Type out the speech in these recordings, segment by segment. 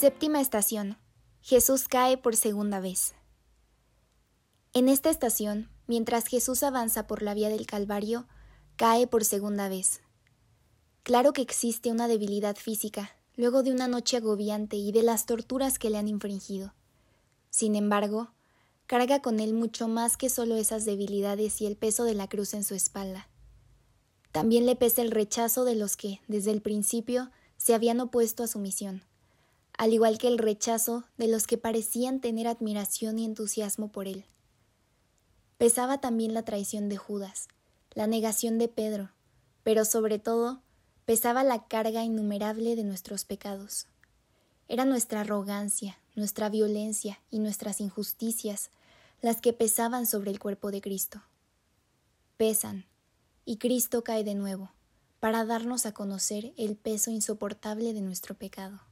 Séptima estación. Jesús cae por segunda vez. En esta estación, mientras Jesús avanza por la vía del Calvario, cae por segunda vez. Claro que existe una debilidad física, luego de una noche agobiante y de las torturas que le han infringido. Sin embargo, carga con él mucho más que solo esas debilidades y el peso de la cruz en su espalda. También le pesa el rechazo de los que, desde el principio, se habían opuesto a su misión al igual que el rechazo de los que parecían tener admiración y entusiasmo por él. Pesaba también la traición de Judas, la negación de Pedro, pero sobre todo pesaba la carga innumerable de nuestros pecados. Era nuestra arrogancia, nuestra violencia y nuestras injusticias las que pesaban sobre el cuerpo de Cristo. Pesan, y Cristo cae de nuevo, para darnos a conocer el peso insoportable de nuestro pecado.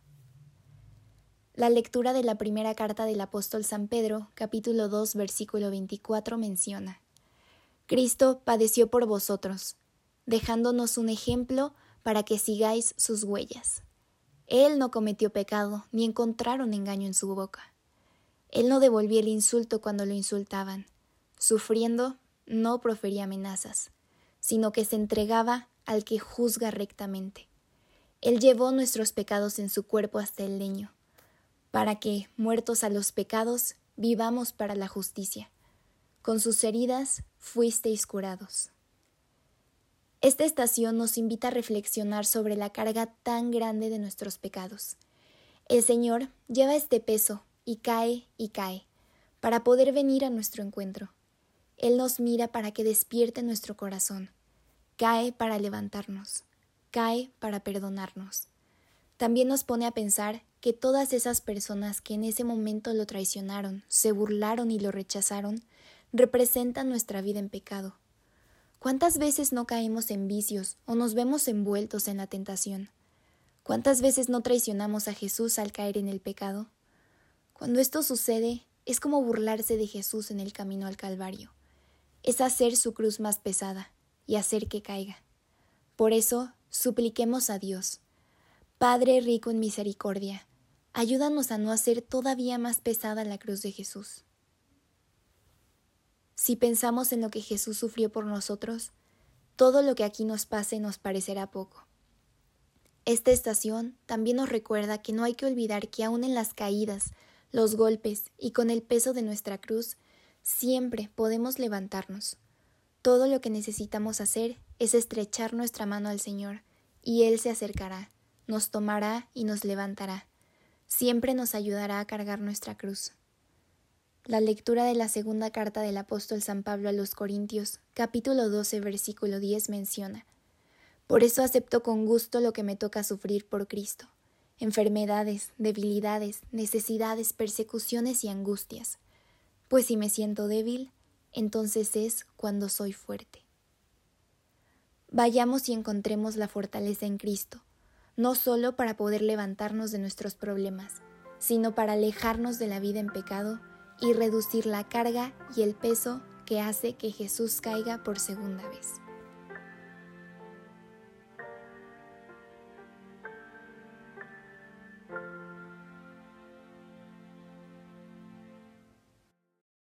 La lectura de la primera carta del apóstol San Pedro, capítulo 2, versículo 24, menciona, Cristo padeció por vosotros, dejándonos un ejemplo para que sigáis sus huellas. Él no cometió pecado, ni encontraron engaño en su boca. Él no devolvía el insulto cuando lo insultaban. Sufriendo, no profería amenazas, sino que se entregaba al que juzga rectamente. Él llevó nuestros pecados en su cuerpo hasta el leño para que, muertos a los pecados, vivamos para la justicia. Con sus heridas fuisteis curados. Esta estación nos invita a reflexionar sobre la carga tan grande de nuestros pecados. El Señor lleva este peso y cae y cae, para poder venir a nuestro encuentro. Él nos mira para que despierte nuestro corazón, cae para levantarnos, cae para perdonarnos. También nos pone a pensar que todas esas personas que en ese momento lo traicionaron, se burlaron y lo rechazaron, representan nuestra vida en pecado. ¿Cuántas veces no caemos en vicios o nos vemos envueltos en la tentación? ¿Cuántas veces no traicionamos a Jesús al caer en el pecado? Cuando esto sucede, es como burlarse de Jesús en el camino al Calvario. Es hacer su cruz más pesada y hacer que caiga. Por eso, supliquemos a Dios. Padre rico en misericordia, ayúdanos a no hacer todavía más pesada la cruz de Jesús. Si pensamos en lo que Jesús sufrió por nosotros, todo lo que aquí nos pase nos parecerá poco. Esta estación también nos recuerda que no hay que olvidar que aun en las caídas, los golpes y con el peso de nuestra cruz, siempre podemos levantarnos. Todo lo que necesitamos hacer es estrechar nuestra mano al Señor, y Él se acercará, nos tomará y nos levantará siempre nos ayudará a cargar nuestra cruz. La lectura de la segunda carta del apóstol San Pablo a los Corintios, capítulo 12, versículo 10 menciona, Por eso acepto con gusto lo que me toca sufrir por Cristo, enfermedades, debilidades, necesidades, persecuciones y angustias, pues si me siento débil, entonces es cuando soy fuerte. Vayamos y encontremos la fortaleza en Cristo, no solo para poder levantarnos de nuestros problemas, sino para alejarnos de la vida en pecado y reducir la carga y el peso que hace que Jesús caiga por segunda vez.